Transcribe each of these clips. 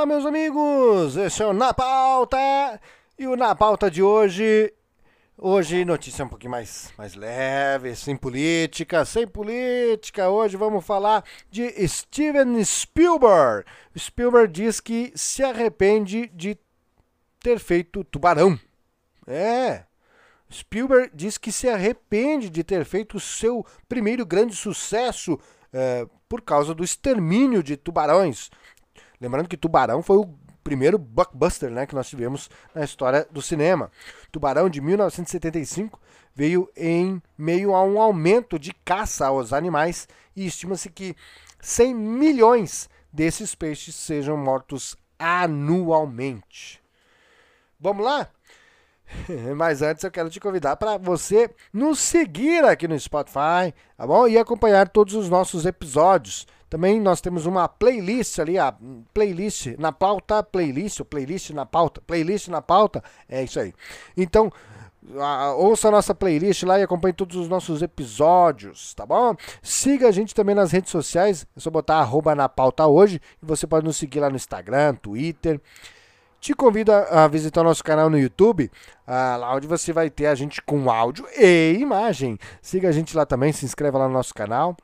Olá, meus amigos! Esse é o Na Pauta! E o Na Pauta de hoje. Hoje, notícia um pouquinho mais, mais leve, sem política, sem política. Hoje vamos falar de Steven Spielberg. Spielberg diz que se arrepende de ter feito Tubarão. É. Spielberg diz que se arrepende de ter feito o seu primeiro grande sucesso é, por causa do extermínio de tubarões. Lembrando que Tubarão foi o primeiro blockbuster né, que nós tivemos na história do cinema. Tubarão de 1975 veio em meio a um aumento de caça aos animais e estima-se que 100 milhões desses peixes sejam mortos anualmente. Vamos lá? Mas antes eu quero te convidar para você nos seguir aqui no Spotify, tá bom? E acompanhar todos os nossos episódios. Também nós temos uma playlist ali, a playlist na pauta, playlist, playlist na pauta, playlist na pauta, é isso aí. Então, ouça a nossa playlist lá e acompanhe todos os nossos episódios, tá bom? Siga a gente também nas redes sociais, é só botar arroba na pauta hoje, e você pode nos seguir lá no Instagram, Twitter. Te convido a visitar o nosso canal no YouTube, ah, lá onde você vai ter a gente com áudio e imagem. Siga a gente lá também, se inscreva lá no nosso canal.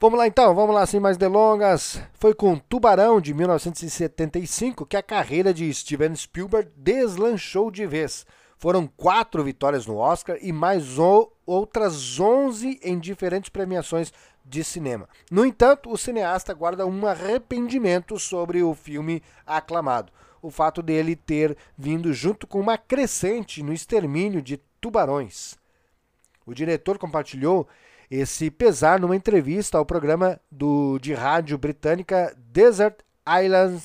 Vamos lá então, vamos lá sem mais delongas. Foi com Tubarão de 1975 que a carreira de Steven Spielberg deslanchou de vez. Foram quatro vitórias no Oscar e mais outras 11 em diferentes premiações de cinema. No entanto, o cineasta guarda um arrependimento sobre o filme aclamado. O fato dele ter vindo junto com uma crescente no extermínio de tubarões. O diretor compartilhou esse pesar numa entrevista ao programa do, de rádio britânica Desert Island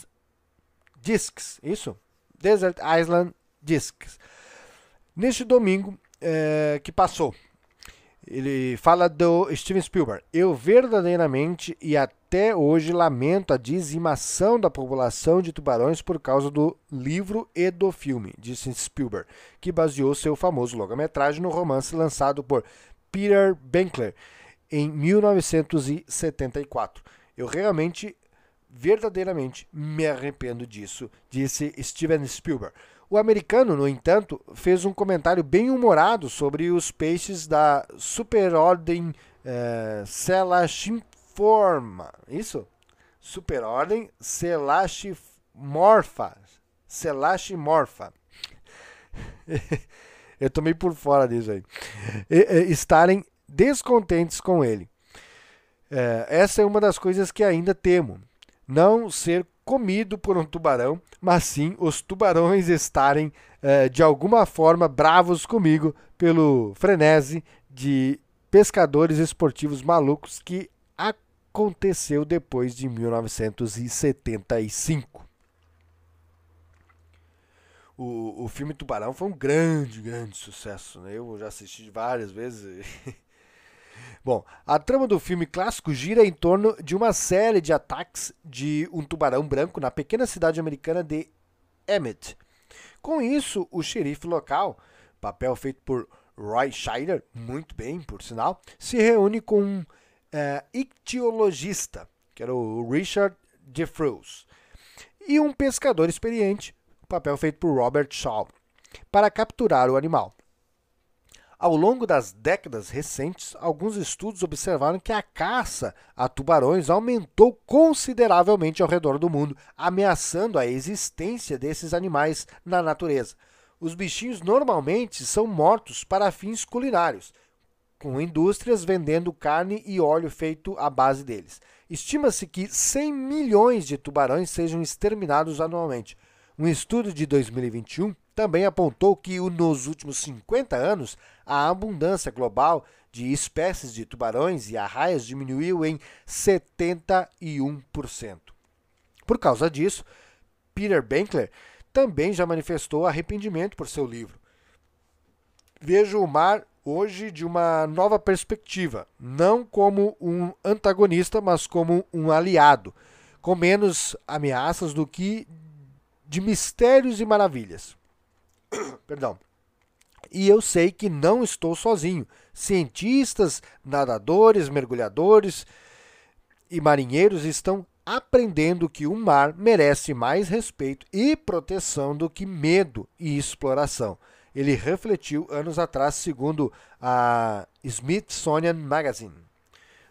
Discs. Isso? Desert Island Discs. Neste domingo é, que passou, ele fala do Steven Spielberg. Eu verdadeiramente e até hoje lamento a dizimação da população de tubarões por causa do livro e do filme, disse Spielberg, que baseou seu famoso longa-metragem no romance lançado por Peter Benkler em 1974. Eu realmente, verdadeiramente me arrependo disso, disse Steven Spielberg. O americano, no entanto, fez um comentário bem humorado sobre os peixes da superordem é. Isso? Superordem Selachimorpha. Selachimorpha. Eu tomei por fora disso aí. E, estarem descontentes com ele. É, essa é uma das coisas que ainda temo. Não ser comido por um tubarão, mas sim os tubarões estarem é, de alguma forma bravos comigo pelo frenesi de pescadores esportivos malucos que aconteceu depois de 1975. O, o filme Tubarão foi um grande, grande sucesso. Né? Eu já assisti várias vezes. Bom, a trama do filme clássico gira em torno de uma série de ataques de um tubarão branco na pequena cidade americana de Emmett. Com isso, o xerife local, papel feito por Roy Scheider, muito bem, por sinal, se reúne com um é, ictiologista, que era o Richard Jeffreys, e um pescador experiente, papel feito por Robert Shaw, para capturar o animal. Ao longo das décadas recentes, alguns estudos observaram que a caça a tubarões aumentou consideravelmente ao redor do mundo, ameaçando a existência desses animais na natureza. Os bichinhos normalmente são mortos para fins culinários, com indústrias vendendo carne e óleo feito à base deles. Estima-se que 100 milhões de tubarões sejam exterminados anualmente. Um estudo de 2021 também apontou que nos últimos 50 anos a abundância global de espécies de tubarões e arraias diminuiu em 71%. Por causa disso, Peter Benkler também já manifestou arrependimento por seu livro. Vejo o mar hoje de uma nova perspectiva, não como um antagonista, mas como um aliado, com menos ameaças do que de mistérios e maravilhas. Perdão. E eu sei que não estou sozinho. Cientistas, nadadores, mergulhadores e marinheiros estão aprendendo que o mar merece mais respeito e proteção do que medo e exploração. Ele refletiu anos atrás, segundo a Smithsonian Magazine.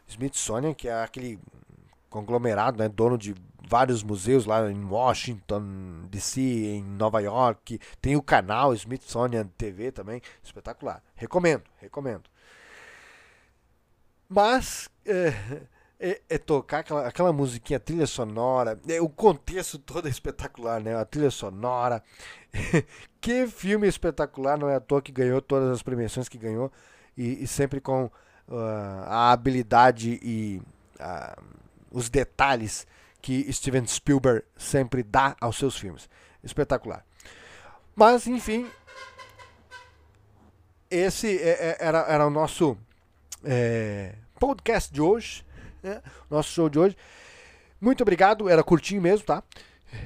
Smithsonian, que é aquele conglomerado, né, dono de vários museus lá em Washington, D.C., em Nova York. Tem o canal Smithsonian TV também, espetacular. Recomendo, recomendo. Mas é, é, é tocar aquela, aquela musiquinha, trilha sonora, é, o contexto todo é espetacular, né? A trilha sonora. que filme espetacular, não é à toa que ganhou todas as premiações que ganhou e, e sempre com uh, a habilidade e uh, os detalhes que Steven Spielberg sempre dá aos seus filmes. Espetacular. Mas, enfim, esse é, é, era, era o nosso é, podcast de hoje, né? nosso show de hoje. Muito obrigado, era curtinho mesmo, tá?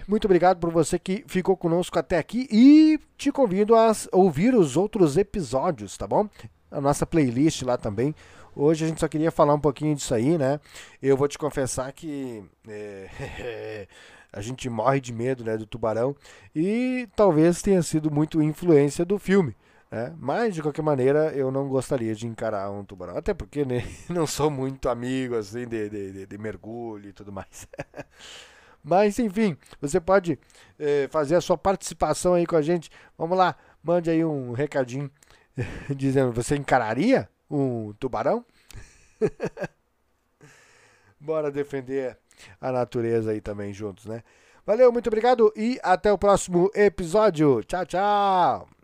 Muito obrigado por você que ficou conosco até aqui e te convido a ouvir os outros episódios, tá bom? A nossa playlist lá também. Hoje a gente só queria falar um pouquinho disso aí, né? Eu vou te confessar que é, a gente morre de medo né, do tubarão e talvez tenha sido muito influência do filme. Né? Mas de qualquer maneira eu não gostaria de encarar um tubarão, até porque né, não sou muito amigo assim de, de, de mergulho e tudo mais. Mas enfim, você pode é, fazer a sua participação aí com a gente. Vamos lá, mande aí um recadinho dizendo: você encararia um tubarão? Bora defender a natureza aí também juntos, né? Valeu, muito obrigado e até o próximo episódio. Tchau, tchau!